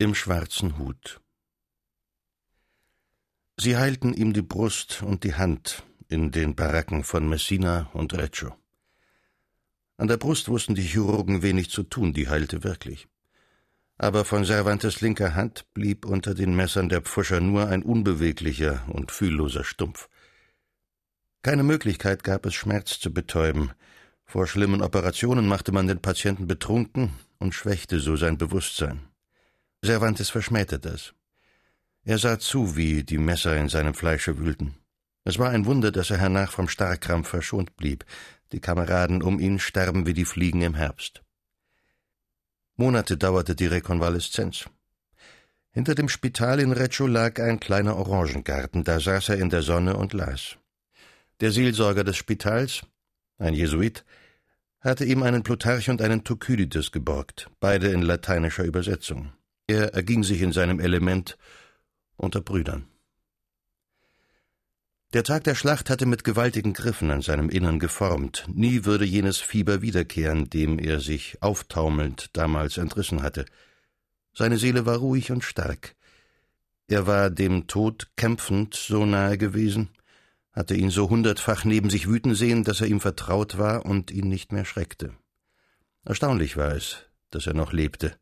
im schwarzen Hut. Sie heilten ihm die Brust und die Hand in den Baracken von Messina und Reggio. An der Brust wussten die Chirurgen wenig zu tun, die heilte wirklich. Aber von Cervantes linker Hand blieb unter den Messern der Pfuscher nur ein unbeweglicher und fühlloser Stumpf. Keine Möglichkeit gab es, Schmerz zu betäuben. Vor schlimmen Operationen machte man den Patienten betrunken und schwächte so sein Bewusstsein. Cervantes verschmähte das. Er sah zu, wie die Messer in seinem Fleische wühlten. Es war ein Wunder, dass er hernach vom Starrkrampf verschont blieb. Die Kameraden um ihn sterben wie die Fliegen im Herbst. Monate dauerte die Rekonvaleszenz. Hinter dem Spital in Reggio lag ein kleiner Orangengarten, da saß er in der Sonne und las. Der Seelsorger des Spitals, ein Jesuit, hatte ihm einen Plutarch und einen Thukydides geborgt, beide in lateinischer Übersetzung. Er erging sich in seinem Element unter Brüdern. Der Tag der Schlacht hatte mit gewaltigen Griffen an seinem Innern geformt. Nie würde jenes Fieber wiederkehren, dem er sich auftaumelnd damals entrissen hatte. Seine Seele war ruhig und stark. Er war dem Tod kämpfend so nahe gewesen, hatte ihn so hundertfach neben sich wüten sehen, dass er ihm vertraut war und ihn nicht mehr schreckte. Erstaunlich war es, dass er noch lebte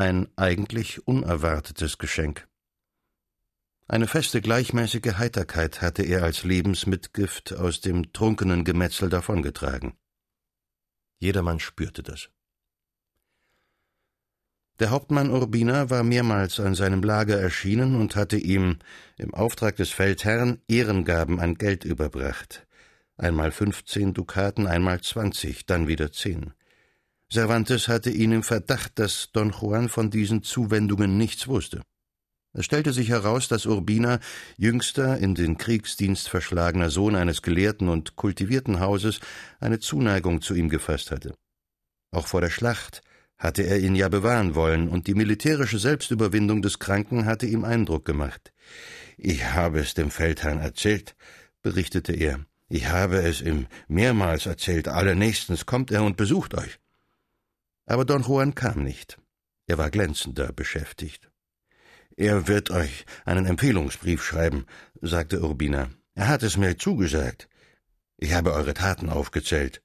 ein eigentlich unerwartetes Geschenk. Eine feste, gleichmäßige Heiterkeit hatte er als Lebensmitgift aus dem trunkenen Gemetzel davongetragen. Jedermann spürte das. Der Hauptmann Urbina war mehrmals an seinem Lager erschienen und hatte ihm im Auftrag des Feldherrn Ehrengaben an Geld überbracht. Einmal fünfzehn Dukaten, einmal zwanzig, dann wieder zehn. Cervantes hatte ihn im Verdacht, dass Don Juan von diesen Zuwendungen nichts wusste. Es stellte sich heraus, dass Urbina, jüngster, in den Kriegsdienst verschlagener Sohn eines gelehrten und kultivierten Hauses, eine Zuneigung zu ihm gefasst hatte. Auch vor der Schlacht hatte er ihn ja bewahren wollen, und die militärische Selbstüberwindung des Kranken hatte ihm Eindruck gemacht. Ich habe es dem Feldherrn erzählt, berichtete er. Ich habe es ihm mehrmals erzählt. Allernächstens kommt er und besucht euch. Aber Don Juan kam nicht. Er war glänzender beschäftigt. Er wird euch einen Empfehlungsbrief schreiben, sagte Urbina. Er hat es mir zugesagt. Ich habe eure Taten aufgezählt.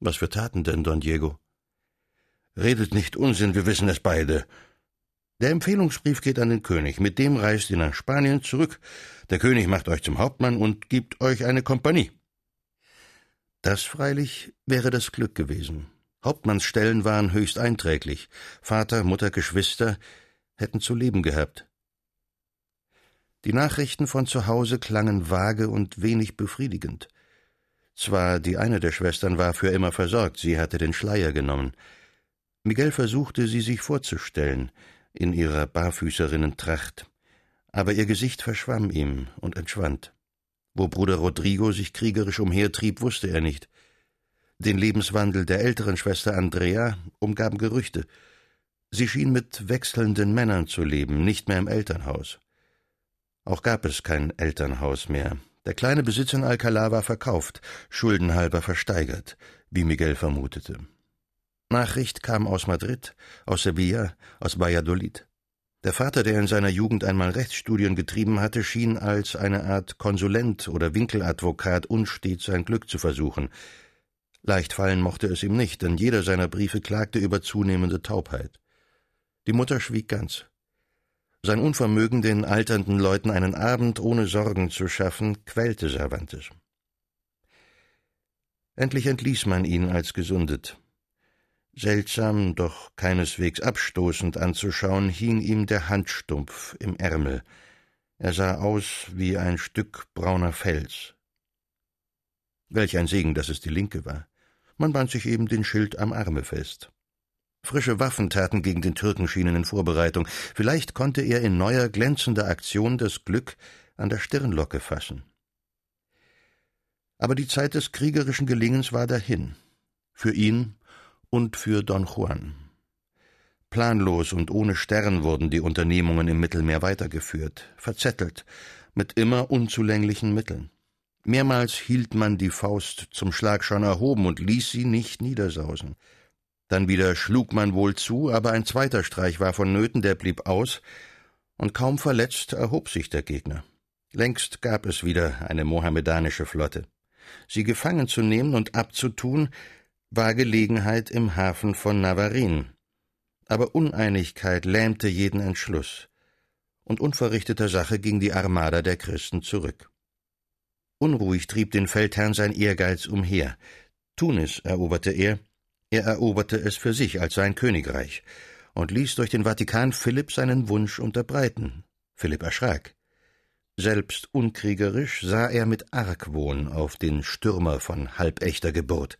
Was für Taten denn, Don Diego? Redet nicht Unsinn, wir wissen es beide. Der Empfehlungsbrief geht an den König. Mit dem reist ihr nach Spanien zurück. Der König macht euch zum Hauptmann und gibt euch eine Kompanie. Das freilich wäre das Glück gewesen. Hauptmannsstellen waren höchst einträglich. Vater, Mutter, Geschwister hätten zu leben gehabt. Die Nachrichten von zu Hause klangen vage und wenig befriedigend. Zwar die eine der Schwestern war für immer versorgt, sie hatte den Schleier genommen. Miguel versuchte, sie sich vorzustellen, in ihrer Barfüßerinnentracht, aber ihr Gesicht verschwamm ihm und entschwand. Wo Bruder Rodrigo sich kriegerisch umhertrieb, wusste er nicht. Den Lebenswandel der älteren Schwester Andrea umgaben Gerüchte. Sie schien mit wechselnden Männern zu leben, nicht mehr im Elternhaus. Auch gab es kein Elternhaus mehr. Der kleine Besitz in Alcalá war verkauft, schuldenhalber versteigert, wie Miguel vermutete. Nachricht kam aus Madrid, aus Sevilla, aus Valladolid. Der Vater, der in seiner Jugend einmal Rechtsstudien getrieben hatte, schien als eine Art Konsulent oder Winkeladvokat unstet sein Glück zu versuchen. Leicht fallen mochte es ihm nicht, denn jeder seiner Briefe klagte über zunehmende Taubheit. Die Mutter schwieg ganz. Sein Unvermögen, den alternden Leuten einen Abend ohne Sorgen zu schaffen, quälte Cervantes. Endlich entließ man ihn als gesundet. Seltsam, doch keineswegs abstoßend anzuschauen, hing ihm der Handstumpf im Ärmel. Er sah aus wie ein Stück brauner Fels. Welch ein Segen, dass es die linke war. Man band sich eben den Schild am Arme fest. Frische Waffentaten gegen den Türken schienen in Vorbereitung. Vielleicht konnte er in neuer, glänzender Aktion das Glück an der Stirnlocke fassen. Aber die Zeit des kriegerischen Gelingens war dahin. Für ihn und für Don Juan. Planlos und ohne Stern wurden die Unternehmungen im Mittelmeer weitergeführt, verzettelt, mit immer unzulänglichen Mitteln. Mehrmals hielt man die Faust zum Schlag schon erhoben und ließ sie nicht niedersausen. Dann wieder schlug man wohl zu, aber ein zweiter Streich war vonnöten, der blieb aus, und kaum verletzt erhob sich der Gegner. Längst gab es wieder eine mohammedanische Flotte. Sie gefangen zu nehmen und abzutun, war Gelegenheit im Hafen von Navarin. Aber Uneinigkeit lähmte jeden Entschluss, und unverrichteter Sache ging die Armada der Christen zurück. Unruhig trieb den Feldherrn sein Ehrgeiz umher. Tunis eroberte er, er eroberte es für sich als sein Königreich und ließ durch den Vatikan Philipp seinen Wunsch unterbreiten. Philipp erschrak. Selbst unkriegerisch sah er mit Argwohn auf den Stürmer von halbechter Geburt.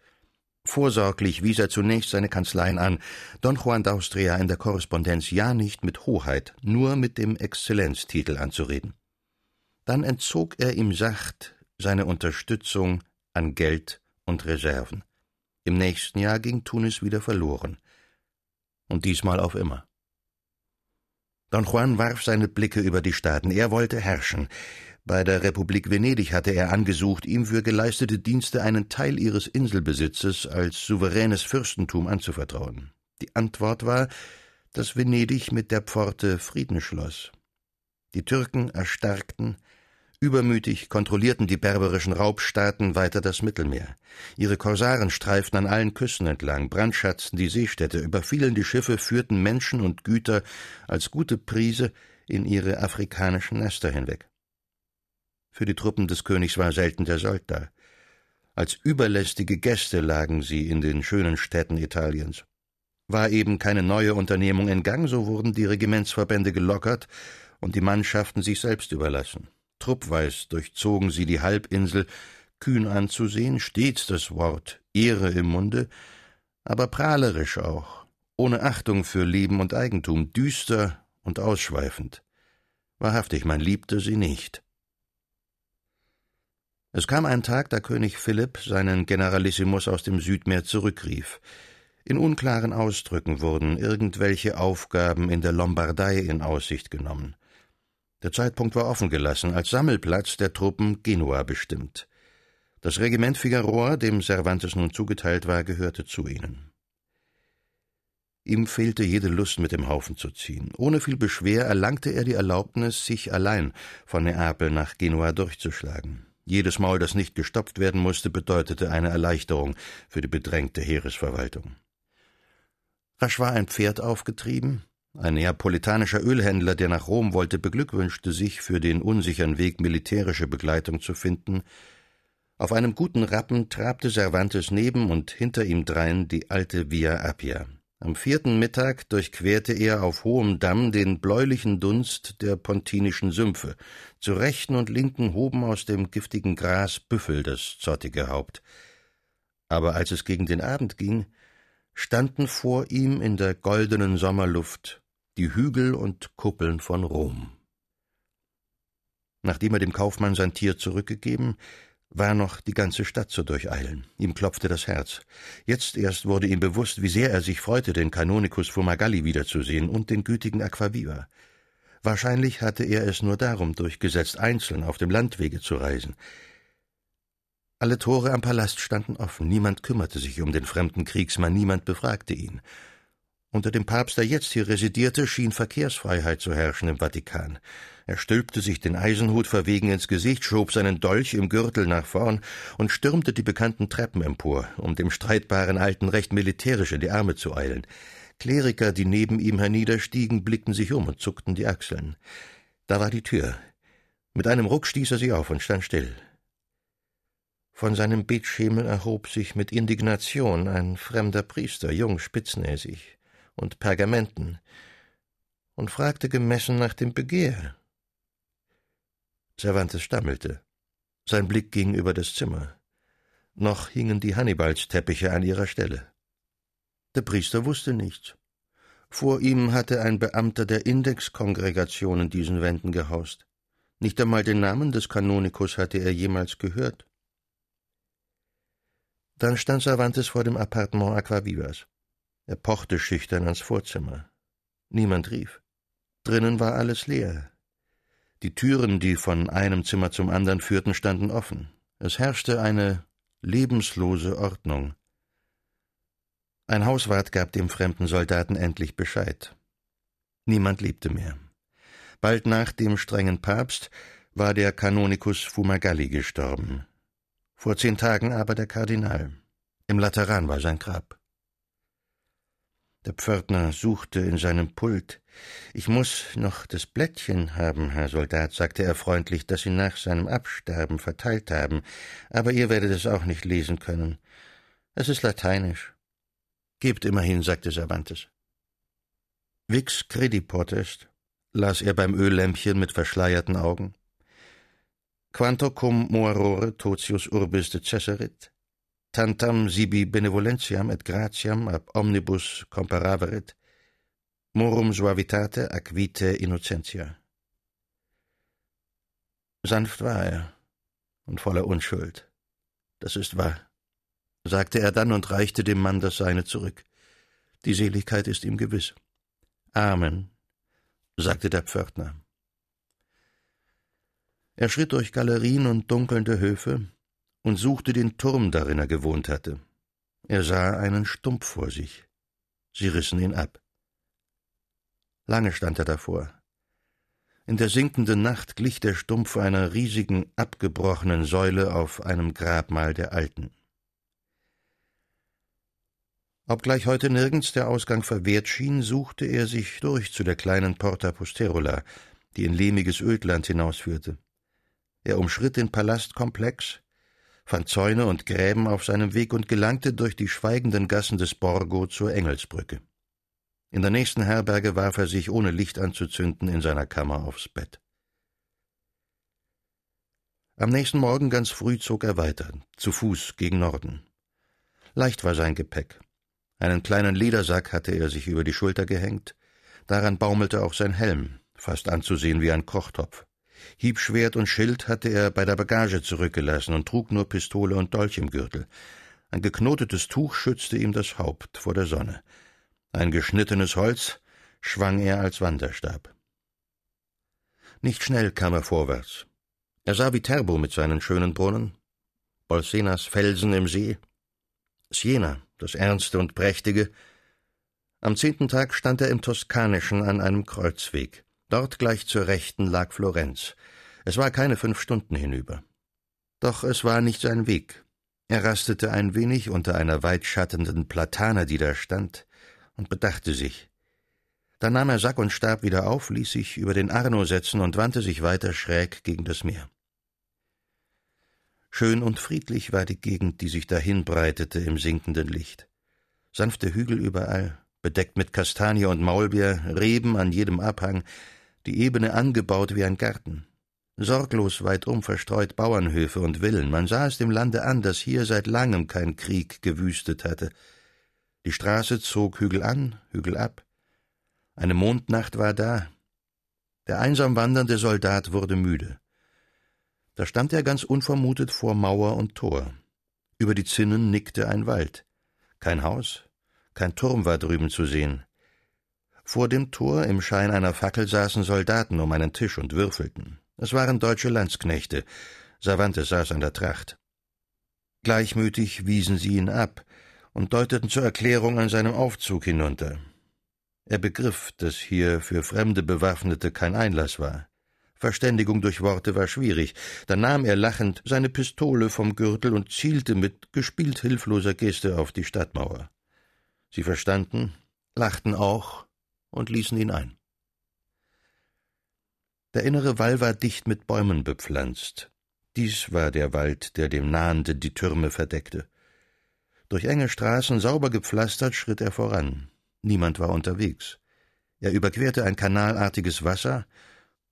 Vorsorglich wies er zunächst seine Kanzleien an, Don Juan d'Austria in der Korrespondenz ja nicht mit Hoheit, nur mit dem Exzellenztitel anzureden. Dann entzog er ihm sacht seine Unterstützung an Geld und Reserven. Im nächsten Jahr ging Tunis wieder verloren. Und diesmal auf immer. Don Juan warf seine Blicke über die Staaten. Er wollte herrschen. Bei der Republik Venedig hatte er angesucht, ihm für geleistete Dienste einen Teil ihres Inselbesitzes als souveränes Fürstentum anzuvertrauen. Die Antwort war, dass Venedig mit der Pforte Frieden schloss. Die Türken erstarkten, Übermütig kontrollierten die berberischen Raubstaaten weiter das Mittelmeer. Ihre Korsaren streiften an allen Küsten entlang, brandschatzten die Seestädte, überfielen die Schiffe, führten Menschen und Güter als gute Prise in ihre afrikanischen Nester hinweg. Für die Truppen des Königs war selten der Sold da. Als überlästige Gäste lagen sie in den schönen Städten Italiens. War eben keine neue Unternehmung in Gang, so wurden die Regimentsverbände gelockert und die Mannschaften sich selbst überlassen. Truppweis durchzogen sie die Halbinsel, kühn anzusehen, stets das Wort Ehre im Munde, aber prahlerisch auch, ohne Achtung für Leben und Eigentum, düster und ausschweifend. Wahrhaftig, man liebte sie nicht. Es kam ein Tag, da König Philipp seinen Generalissimus aus dem Südmeer zurückrief. In unklaren Ausdrücken wurden irgendwelche Aufgaben in der Lombardei in Aussicht genommen. Der Zeitpunkt war offen gelassen, als Sammelplatz der Truppen Genua bestimmt. Das Regiment Figueroa, dem Cervantes nun zugeteilt war, gehörte zu ihnen. Ihm fehlte jede Lust, mit dem Haufen zu ziehen. Ohne viel Beschwer erlangte er die Erlaubnis, sich allein von Neapel nach Genua durchzuschlagen. Jedes Maul, das nicht gestopft werden musste, bedeutete eine Erleichterung für die bedrängte Heeresverwaltung. Rasch war ein Pferd aufgetrieben, ein neapolitanischer Ölhändler, der nach Rom wollte, beglückwünschte sich, für den unsicheren Weg militärische Begleitung zu finden. Auf einem guten Rappen trabte Cervantes neben und hinter ihm drein die alte Via Appia. Am vierten Mittag durchquerte er auf hohem Damm den bläulichen Dunst der pontinischen Sümpfe. Zu rechten und linken hoben aus dem giftigen Gras Büffel das zottige Haupt. Aber als es gegen den Abend ging, standen vor ihm in der goldenen Sommerluft die Hügel und Kuppeln von Rom. Nachdem er dem Kaufmann sein Tier zurückgegeben, war noch die ganze Stadt zu durcheilen. Ihm klopfte das Herz. Jetzt erst wurde ihm bewusst, wie sehr er sich freute, den Kanonikus Fumagalli wiederzusehen und den gütigen Aquaviva. Wahrscheinlich hatte er es nur darum durchgesetzt, einzeln auf dem Landwege zu reisen. Alle Tore am Palast standen offen, niemand kümmerte sich um den fremden Kriegsmann, niemand befragte ihn. Unter dem Papst, der jetzt hier residierte, schien Verkehrsfreiheit zu herrschen im Vatikan. Er stülpte sich den Eisenhut verwegen ins Gesicht, schob seinen Dolch im Gürtel nach vorn und stürmte die bekannten Treppen empor, um dem streitbaren Alten recht militärisch in die Arme zu eilen. Kleriker, die neben ihm herniederstiegen, blickten sich um und zuckten die Achseln. Da war die Tür. Mit einem Ruck stieß er sie auf und stand still. Von seinem Betschemel erhob sich mit Indignation ein fremder Priester, jung, spitznäsig und Pergamenten und fragte gemessen nach dem Begehr. Cervantes stammelte. Sein Blick ging über das Zimmer. Noch hingen die Hannibalsteppiche an ihrer Stelle. Der Priester wusste nichts. Vor ihm hatte ein Beamter der Indexkongregation in diesen Wänden gehaust. Nicht einmal den Namen des Kanonikus hatte er jemals gehört. Dann stand Cervantes vor dem Appartement Aquavivas. Er pochte schüchtern ans Vorzimmer. Niemand rief. Drinnen war alles leer. Die Türen, die von einem Zimmer zum anderen führten, standen offen. Es herrschte eine lebenslose Ordnung. Ein Hauswart gab dem fremden Soldaten endlich Bescheid. Niemand lebte mehr. Bald nach dem strengen Papst war der Kanonikus Fumagalli gestorben. Vor zehn Tagen aber der Kardinal. Im Lateran war sein Grab. Der Pförtner suchte in seinem Pult. Ich muss noch das Blättchen haben, Herr Soldat, sagte er freundlich, das Sie nach seinem Absterben verteilt haben, aber ihr werdet es auch nicht lesen können. Es ist lateinisch. Gebt immerhin, sagte Cervantes. Vix credi potest, las er beim Öllämpchen mit verschleierten Augen. Quanto cum morore totius urbis decesserit, tantam sibi benevolentiam et gratiam ab omnibus comparaverit, morum suavitate ac vitae innocentia. Sanft war er und voller Unschuld. Das ist wahr, sagte er dann und reichte dem Mann das Seine zurück. Die Seligkeit ist ihm gewiss. Amen, sagte der Pförtner. Er schritt durch Galerien und dunkelnde Höfe, und suchte den Turm, darin er gewohnt hatte. Er sah einen Stumpf vor sich. Sie rissen ihn ab. Lange stand er davor. In der sinkenden Nacht glich der Stumpf einer riesigen, abgebrochenen Säule auf einem Grabmal der Alten. Obgleich heute nirgends der Ausgang verwehrt schien, suchte er sich durch zu der kleinen Porta Posterola, die in lehmiges Ödland hinausführte. Er umschritt den Palastkomplex, fand Zäune und Gräben auf seinem Weg und gelangte durch die schweigenden Gassen des Borgo zur Engelsbrücke. In der nächsten Herberge warf er sich, ohne Licht anzuzünden, in seiner Kammer aufs Bett. Am nächsten Morgen ganz früh zog er weiter, zu Fuß gegen Norden. Leicht war sein Gepäck. Einen kleinen Ledersack hatte er sich über die Schulter gehängt, daran baumelte auch sein Helm, fast anzusehen wie ein Kochtopf. Hiebschwert und Schild hatte er bei der Bagage zurückgelassen und trug nur Pistole und Dolch im Gürtel. Ein geknotetes Tuch schützte ihm das Haupt vor der Sonne. Ein geschnittenes Holz schwang er als Wanderstab. Nicht schnell kam er vorwärts. Er sah Viterbo mit seinen schönen Brunnen, Bolsenas Felsen im See, Siena, das Ernste und Prächtige. Am zehnten Tag stand er im Toskanischen an einem Kreuzweg. Dort gleich zur Rechten lag Florenz. Es war keine fünf Stunden hinüber. Doch es war nicht sein Weg. Er rastete ein wenig unter einer weitschattenden Platane, die da stand, und bedachte sich. Dann nahm er Sack und Stab wieder auf, ließ sich über den Arno setzen und wandte sich weiter schräg gegen das Meer. Schön und friedlich war die Gegend, die sich dahin breitete im sinkenden Licht. Sanfte Hügel überall, bedeckt mit Kastanie und Maulbeer, Reben an jedem Abhang, die Ebene angebaut wie ein Garten. Sorglos weitum verstreut Bauernhöfe und Villen. Man sah es dem Lande an, dass hier seit langem kein Krieg gewüstet hatte. Die Straße zog Hügel an, Hügel ab. Eine Mondnacht war da. Der einsam wandernde Soldat wurde müde. Da stand er ganz unvermutet vor Mauer und Tor. Über die Zinnen nickte ein Wald. Kein Haus, kein Turm war drüben zu sehen. Vor dem Tor im Schein einer Fackel saßen Soldaten um einen Tisch und würfelten. Es waren deutsche Landsknechte. Cervantes saß an der Tracht. Gleichmütig wiesen sie ihn ab und deuteten zur Erklärung an seinem Aufzug hinunter. Er begriff, dass hier für fremde Bewaffnete kein Einlass war. Verständigung durch Worte war schwierig. Dann nahm er lachend seine Pistole vom Gürtel und zielte mit gespielt hilfloser Geste auf die Stadtmauer. Sie verstanden, lachten auch und ließen ihn ein. Der innere Wall war dicht mit Bäumen bepflanzt. Dies war der Wald, der dem Nahenden die Türme verdeckte. Durch enge Straßen, sauber gepflastert, schritt er voran. Niemand war unterwegs. Er überquerte ein kanalartiges Wasser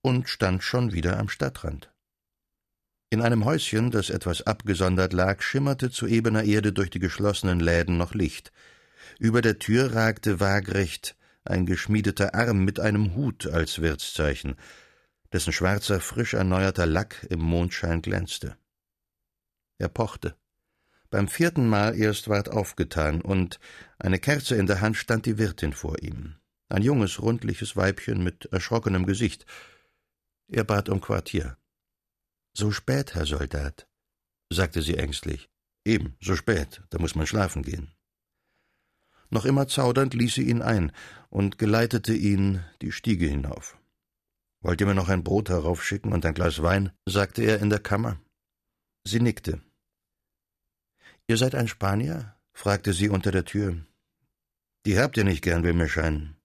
und stand schon wieder am Stadtrand. In einem Häuschen, das etwas abgesondert lag, schimmerte zu ebener Erde durch die geschlossenen Läden noch Licht. Über der Tür ragte waagrecht ein geschmiedeter Arm mit einem Hut als Wirtszeichen, dessen schwarzer, frisch erneuerter Lack im Mondschein glänzte. Er pochte. Beim vierten Mal erst ward aufgetan, und eine Kerze in der Hand stand die Wirtin vor ihm. Ein junges, rundliches Weibchen mit erschrockenem Gesicht. Er bat um Quartier. So spät, Herr Soldat, sagte sie ängstlich. Eben, so spät, da muss man schlafen gehen. Noch immer zaudernd ließ sie ihn ein und geleitete ihn die Stiege hinauf. Wollt ihr mir noch ein Brot heraufschicken und ein Glas Wein? sagte er in der Kammer. Sie nickte. Ihr seid ein Spanier? fragte sie unter der Tür. Die habt ihr nicht gern, will mir scheinen.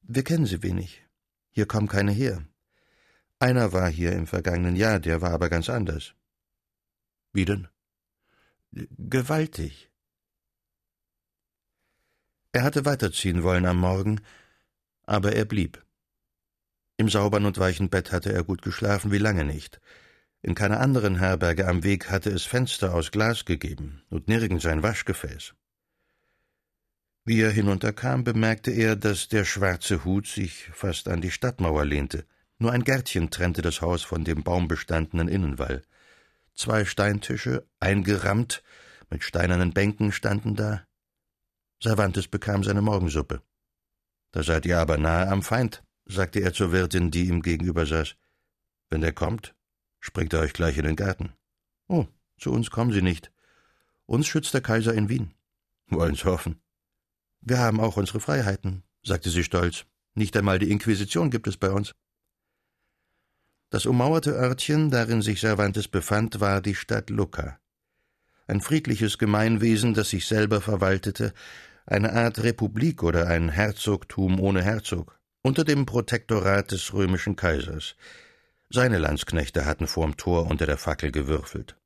Wir kennen sie wenig. Hier kommen keine her. Einer war hier im vergangenen Jahr, der war aber ganz anders. Wie denn? Gewaltig. Er hatte weiterziehen wollen am Morgen, aber er blieb. Im sauberen und weichen Bett hatte er gut geschlafen, wie lange nicht. In keiner anderen Herberge am Weg hatte es Fenster aus Glas gegeben und nirgends ein Waschgefäß. Wie er hinunterkam, bemerkte er, dass der schwarze Hut sich fast an die Stadtmauer lehnte. Nur ein Gärtchen trennte das Haus von dem baumbestandenen Innenwall. Zwei Steintische, eingerammt, mit steinernen Bänken standen da. Cervantes bekam seine Morgensuppe. Da seid ihr aber nahe am Feind, sagte er zur Wirtin, die ihm gegenüber saß. Wenn der kommt, springt er euch gleich in den Garten. Oh, zu uns kommen Sie nicht. Uns schützt der Kaiser in Wien. Wollen's hoffen. Wir haben auch unsere Freiheiten, sagte sie stolz. Nicht einmal die Inquisition gibt es bei uns. Das ummauerte Örtchen, darin sich Cervantes befand, war die Stadt Lucca. Ein friedliches Gemeinwesen, das sich selber verwaltete, eine Art Republik oder ein Herzogtum ohne Herzog unter dem Protektorat des römischen Kaisers. Seine Landsknechte hatten vorm Tor unter der Fackel gewürfelt.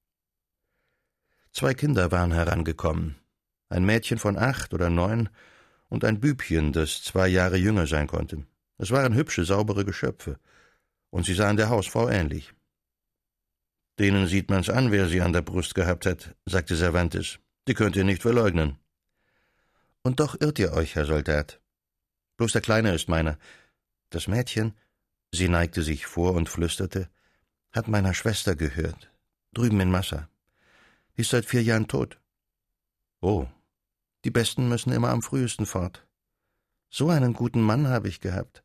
Zwei Kinder waren herangekommen, ein Mädchen von acht oder neun und ein Bübchen, das zwei Jahre jünger sein konnte. Es waren hübsche, saubere Geschöpfe, und sie sahen der Hausfrau ähnlich. Denen sieht man's an, wer sie an der Brust gehabt hat, sagte Cervantes. Die könnt ihr nicht verleugnen. Und doch irrt ihr euch, Herr Soldat. Bloß der Kleine ist meiner. Das Mädchen, sie neigte sich vor und flüsterte, hat meiner Schwester gehört, drüben in Massa. Ist seit vier Jahren tot. Oh, die Besten müssen immer am frühesten fort. So einen guten Mann habe ich gehabt.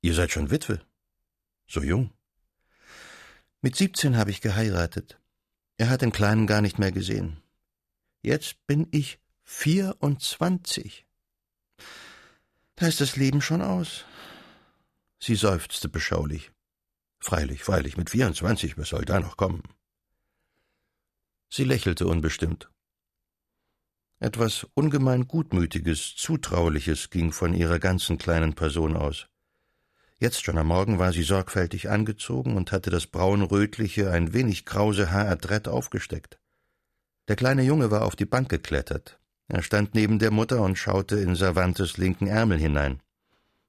Ihr seid schon Witwe? So jung? Mit siebzehn habe ich geheiratet. Er hat den Kleinen gar nicht mehr gesehen. Jetzt bin ich vierundzwanzig. Da ist das Leben schon aus. Sie seufzte beschaulich. Freilich, freilich, mit vierundzwanzig, was soll da noch kommen? Sie lächelte unbestimmt. Etwas ungemein Gutmütiges, Zutrauliches ging von ihrer ganzen kleinen Person aus. Jetzt schon am Morgen war sie sorgfältig angezogen und hatte das braunrötliche, ein wenig krause Haar adrett aufgesteckt. Der kleine Junge war auf die Bank geklettert. Er stand neben der Mutter und schaute in Cervantes linken Ärmel hinein.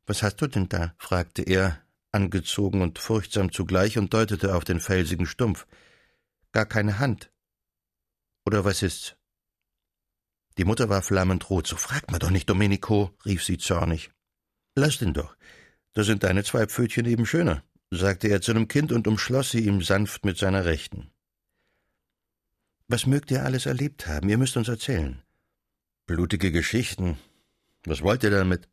Was hast du denn da? fragte er, angezogen und furchtsam zugleich und deutete auf den felsigen Stumpf. Gar keine Hand. Oder was ist's? Die Mutter war flammend rot. So fragt man doch nicht, Domenico, rief sie zornig. Lass den doch. Da sind deine zwei Pfötchen eben schöner, sagte er zu dem Kind und umschloss sie ihm sanft mit seiner Rechten. Was mögt ihr alles erlebt haben? Ihr müsst uns erzählen. Blutige Geschichten. Was wollt ihr damit?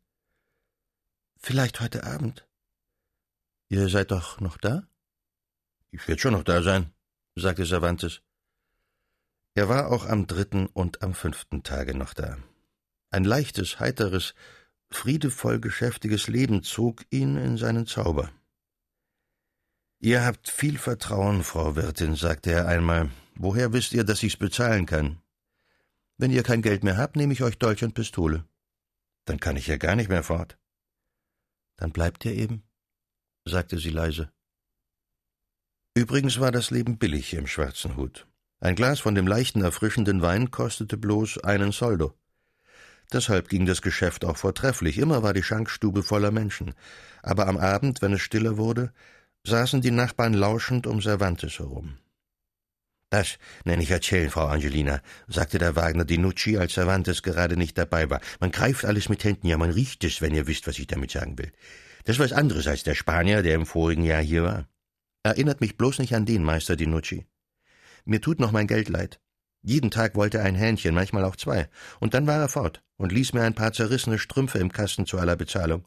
Vielleicht heute Abend. Ihr seid doch noch da? Ich werde schon noch da sein, sagte Cervantes. Er war auch am dritten und am fünften Tage noch da. Ein leichtes, heiteres, friedevoll geschäftiges Leben zog ihn in seinen Zauber. Ihr habt viel Vertrauen, Frau Wirtin, sagte er einmal. Woher wisst ihr, dass ich's bezahlen kann? Wenn ihr kein Geld mehr habt, nehme ich euch Dolch und Pistole. Dann kann ich ja gar nicht mehr fort. Dann bleibt ihr eben, sagte sie leise. Übrigens war das Leben billig im schwarzen Hut. Ein Glas von dem leichten, erfrischenden Wein kostete bloß einen Soldo. Deshalb ging das Geschäft auch vortrefflich. Immer war die Schankstube voller Menschen. Aber am Abend, wenn es stiller wurde, saßen die Nachbarn lauschend um Cervantes herum. Das nenne ich erzählen, Frau Angelina, sagte der Wagner Dinucci, als Cervantes gerade nicht dabei war. Man greift alles mit Händen, ja, man riecht es, wenn ihr wisst, was ich damit sagen will. Das ist was anderes als der Spanier, der im vorigen Jahr hier war. Erinnert mich bloß nicht an den, Meister Dinucci. Mir tut noch mein Geld leid. Jeden Tag wollte er ein Hähnchen, manchmal auch zwei. Und dann war er fort und ließ mir ein paar zerrissene Strümpfe im Kasten zu aller Bezahlung.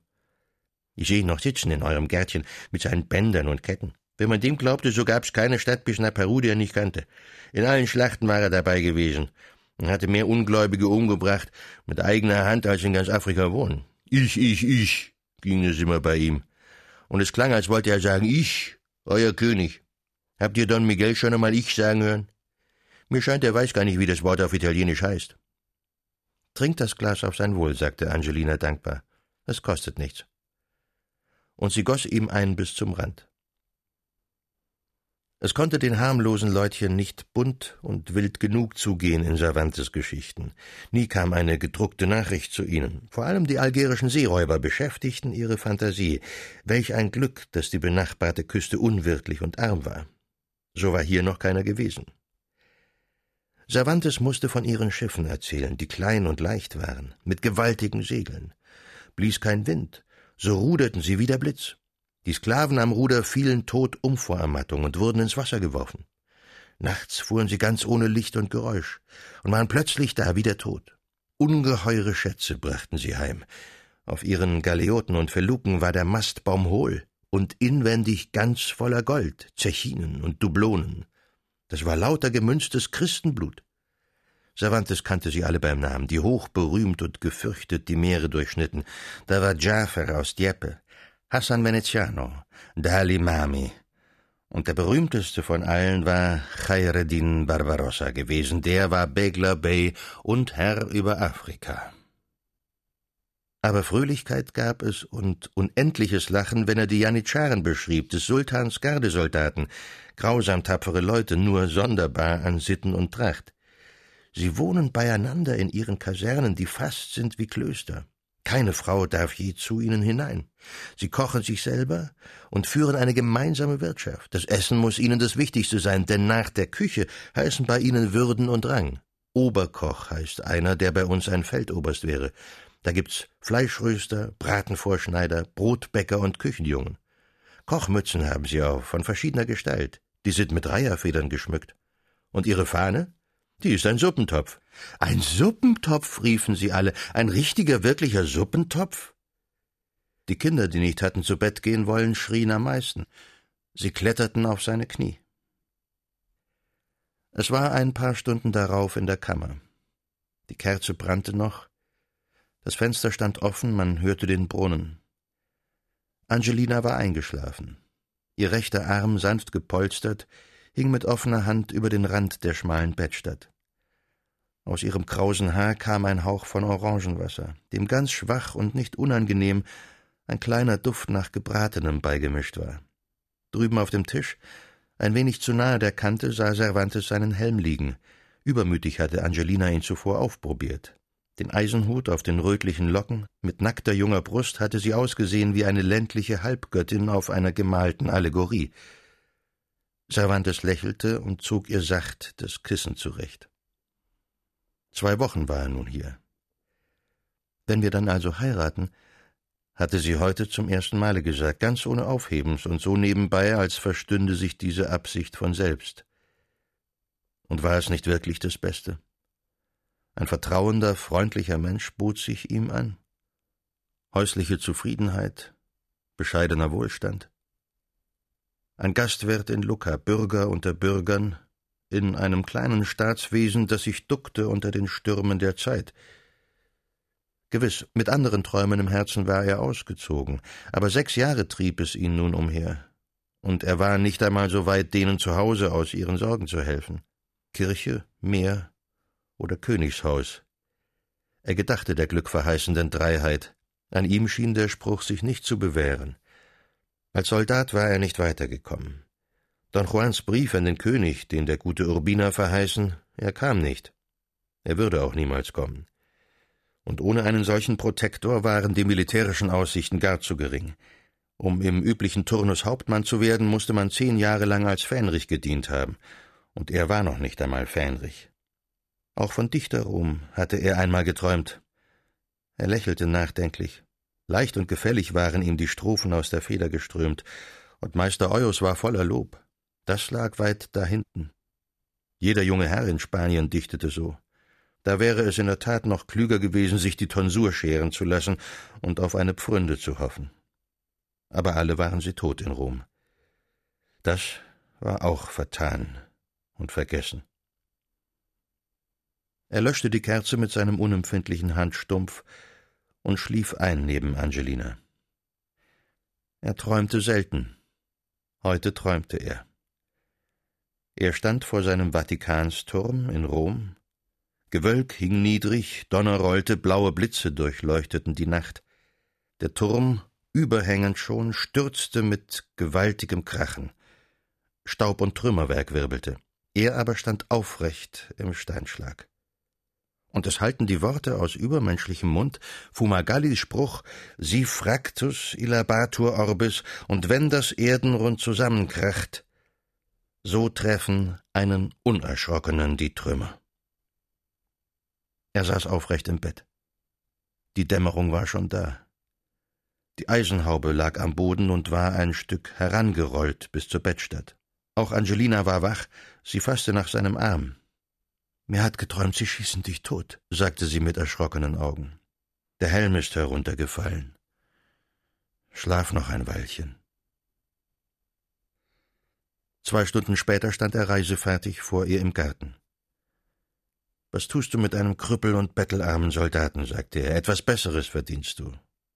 Ich sehe ihn noch sitzen in eurem Gärtchen mit seinen Bändern und Ketten. Wenn man dem glaubte, so gab's keine Stadt bis nach Peru, die er nicht kannte. In allen Schlachten war er dabei gewesen. und hatte mehr Ungläubige umgebracht mit eigener Hand, als in ganz Afrika wohnen. Ich, ich, ich, ging es immer bei ihm. Und es klang, als wollte er sagen, ich, euer König. Habt ihr Don Miguel schon einmal ich sagen hören? Mir scheint, er weiß gar nicht, wie das Wort auf Italienisch heißt. Trink das Glas auf sein Wohl, sagte Angelina dankbar. Es kostet nichts. Und sie goss ihm ein bis zum Rand. Es konnte den harmlosen Leutchen nicht bunt und wild genug zugehen in Cervantes Geschichten. Nie kam eine gedruckte Nachricht zu ihnen. Vor allem die algerischen Seeräuber beschäftigten ihre Fantasie. Welch ein Glück, dass die benachbarte Küste unwirtlich und arm war. So war hier noch keiner gewesen. Cervantes musste von ihren Schiffen erzählen, die klein und leicht waren, mit gewaltigen Segeln. Blies kein Wind, so ruderten sie wie der Blitz. Die Sklaven am Ruder fielen tot um vor Ermattung und wurden ins Wasser geworfen. Nachts fuhren sie ganz ohne Licht und Geräusch und waren plötzlich da wie der Tod. Ungeheure Schätze brachten sie heim. Auf ihren Galeoten und Feluken war der Mastbaum hohl und inwendig ganz voller Gold, Zechinen und Dublonen. Das war lauter gemünztes Christenblut. Cervantes kannte sie alle beim Namen, die hochberühmt und gefürchtet die Meere durchschnitten. Da war Jaffer aus Dieppe, Hassan Veneziano, Dali Mami. Und der berühmteste von allen war Khaireddin Barbarossa gewesen. Der war Begler Bey und Herr über Afrika. Aber Fröhlichkeit gab es und unendliches Lachen, wenn er die Janitscharen beschrieb, des Sultans Gardesoldaten, grausam tapfere Leute, nur sonderbar an Sitten und Tracht. Sie wohnen beieinander in ihren Kasernen, die fast sind wie Klöster. Keine Frau darf je zu ihnen hinein. Sie kochen sich selber und führen eine gemeinsame Wirtschaft. Das Essen muss ihnen das Wichtigste sein, denn nach der Küche heißen bei ihnen Würden und Rang. Oberkoch heißt einer, der bei uns ein Feldoberst wäre. Da gibt's Fleischröster, Bratenvorschneider, Brotbäcker und Küchenjungen. Kochmützen haben sie auch, von verschiedener Gestalt. Die sind mit Reiherfedern geschmückt. Und ihre Fahne? Die ist ein Suppentopf. Ein Suppentopf, riefen sie alle. Ein richtiger, wirklicher Suppentopf? Die Kinder, die nicht hatten zu Bett gehen wollen, schrien am meisten. Sie kletterten auf seine Knie. Es war ein paar Stunden darauf in der Kammer. Die Kerze brannte noch, das Fenster stand offen, man hörte den Brunnen. Angelina war eingeschlafen. Ihr rechter Arm, sanft gepolstert, hing mit offener Hand über den Rand der schmalen Bettstatt. Aus ihrem krausen Haar kam ein Hauch von Orangenwasser, dem ganz schwach und nicht unangenehm ein kleiner Duft nach Gebratenem beigemischt war. Drüben auf dem Tisch, ein wenig zu nahe der Kante, sah Cervantes seinen Helm liegen. Übermütig hatte Angelina ihn zuvor aufprobiert. Den Eisenhut auf den rötlichen Locken, mit nackter junger Brust hatte sie ausgesehen wie eine ländliche Halbgöttin auf einer gemalten Allegorie. Cervantes lächelte und zog ihr sacht das Kissen zurecht. Zwei Wochen war er nun hier. Wenn wir dann also heiraten, hatte sie heute zum ersten Male gesagt, ganz ohne Aufhebens und so nebenbei, als verstünde sich diese Absicht von selbst. Und war es nicht wirklich das Beste? Ein vertrauender, freundlicher Mensch bot sich ihm an. Häusliche Zufriedenheit, bescheidener Wohlstand. Ein Gastwirt in Lucca, Bürger unter Bürgern, in einem kleinen Staatswesen, das sich duckte unter den Stürmen der Zeit. Gewiss, mit anderen Träumen im Herzen war er ausgezogen, aber sechs Jahre trieb es ihn nun umher, und er war nicht einmal so weit, denen zu Hause aus ihren Sorgen zu helfen. Kirche, Meer oder Königshaus. Er gedachte der glückverheißenden Dreiheit, an ihm schien der Spruch sich nicht zu bewähren. Als Soldat war er nicht weitergekommen. Don Juans Brief an den König, den der gute Urbina verheißen, er kam nicht. Er würde auch niemals kommen. Und ohne einen solchen Protektor waren die militärischen Aussichten gar zu gering. Um im üblichen Turnus Hauptmann zu werden, musste man zehn Jahre lang als Fähnrich gedient haben, und er war noch nicht einmal Fähnrich. Auch von Dichterruhm hatte er einmal geträumt. Er lächelte nachdenklich. Leicht und gefällig waren ihm die Strophen aus der Feder geströmt, und Meister Euus war voller Lob. Das lag weit dahinten. Jeder junge Herr in Spanien dichtete so. Da wäre es in der Tat noch klüger gewesen, sich die Tonsur scheren zu lassen und auf eine Pfründe zu hoffen. Aber alle waren sie tot in Rom. Das war auch vertan und vergessen. Er löschte die Kerze mit seinem unempfindlichen Handstumpf und schlief ein neben Angelina. Er träumte selten. Heute träumte er. Er stand vor seinem Vatikansturm in Rom. Gewölk hing niedrig, Donner rollte, blaue Blitze durchleuchteten die Nacht. Der Turm, überhängend schon, stürzte mit gewaltigem Krachen. Staub und Trümmerwerk wirbelte. Er aber stand aufrecht im Steinschlag. Und es halten die Worte aus übermenschlichem Mund, Fumagallis Spruch, si fractus illabatur orbis, und wenn das Erdenrund zusammenkracht, so treffen einen Unerschrockenen die Trümmer. Er saß aufrecht im Bett. Die Dämmerung war schon da. Die Eisenhaube lag am Boden und war ein Stück herangerollt bis zur Bettstatt. Auch Angelina war wach, sie fasste nach seinem Arm. Mir hat geträumt, sie schießen dich tot, sagte sie mit erschrockenen Augen. Der Helm ist heruntergefallen. Schlaf noch ein Weilchen. Zwei Stunden später stand er reisefertig vor ihr im Garten. Was tust du mit einem Krüppel und bettelarmen Soldaten, sagte er. Etwas Besseres verdienst du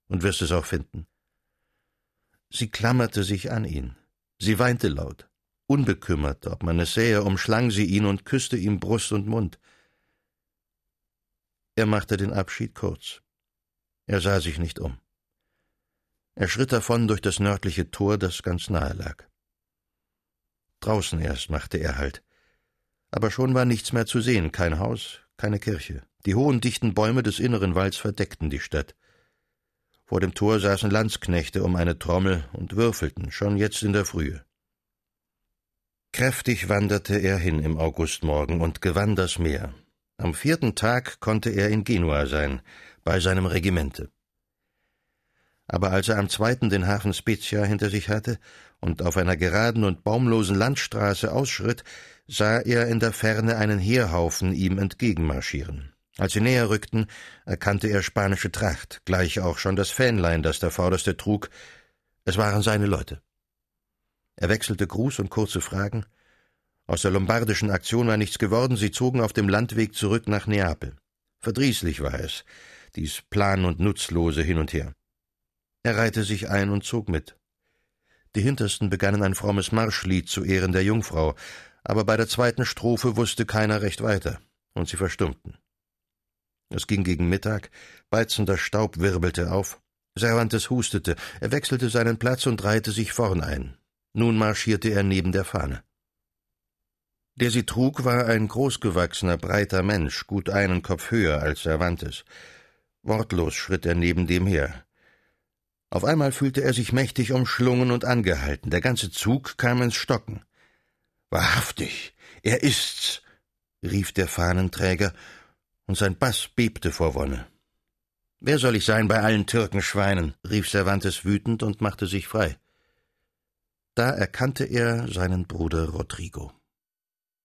und wirst es auch finden. Sie klammerte sich an ihn. Sie weinte laut. Unbekümmert, ob man es sähe, umschlang sie ihn und küsste ihm Brust und Mund. Er machte den Abschied kurz. Er sah sich nicht um. Er schritt davon durch das nördliche Tor, das ganz nahe lag. Draußen erst machte er Halt. Aber schon war nichts mehr zu sehen, kein Haus, keine Kirche. Die hohen, dichten Bäume des inneren Walds verdeckten die Stadt. Vor dem Tor saßen Landsknechte um eine Trommel und würfelten, schon jetzt in der Frühe. Kräftig wanderte er hin im Augustmorgen und gewann das Meer. Am vierten Tag konnte er in Genua sein, bei seinem Regimente. Aber als er am zweiten den Hafen Spezia hinter sich hatte und auf einer geraden und baumlosen Landstraße ausschritt, sah er in der Ferne einen Heerhaufen ihm entgegenmarschieren. Als sie näher rückten, erkannte er spanische Tracht, gleich auch schon das Fähnlein, das der Vorderste trug. Es waren seine Leute. Er wechselte Gruß und kurze Fragen. Aus der lombardischen Aktion war nichts geworden, sie zogen auf dem Landweg zurück nach Neapel. Verdrießlich war es, dies plan- und nutzlose Hin und Her. Er reihte sich ein und zog mit. Die Hintersten begannen ein frommes Marschlied zu Ehren der Jungfrau, aber bei der zweiten Strophe wusste keiner recht weiter, und sie verstummten. Es ging gegen Mittag, beizender Staub wirbelte auf, Cervantes hustete, er wechselte seinen Platz und reihte sich vorn ein. Nun marschierte er neben der Fahne. Der sie trug, war ein großgewachsener, breiter Mensch, gut einen Kopf höher als Cervantes. Wortlos schritt er neben dem her. Auf einmal fühlte er sich mächtig umschlungen und angehalten. Der ganze Zug kam ins Stocken. Wahrhaftig, er ist's, rief der Fahnenträger, und sein Bass bebte vor Wonne. Wer soll ich sein bei allen Türkenschweinen? rief Cervantes wütend und machte sich frei. Da erkannte er seinen Bruder Rodrigo.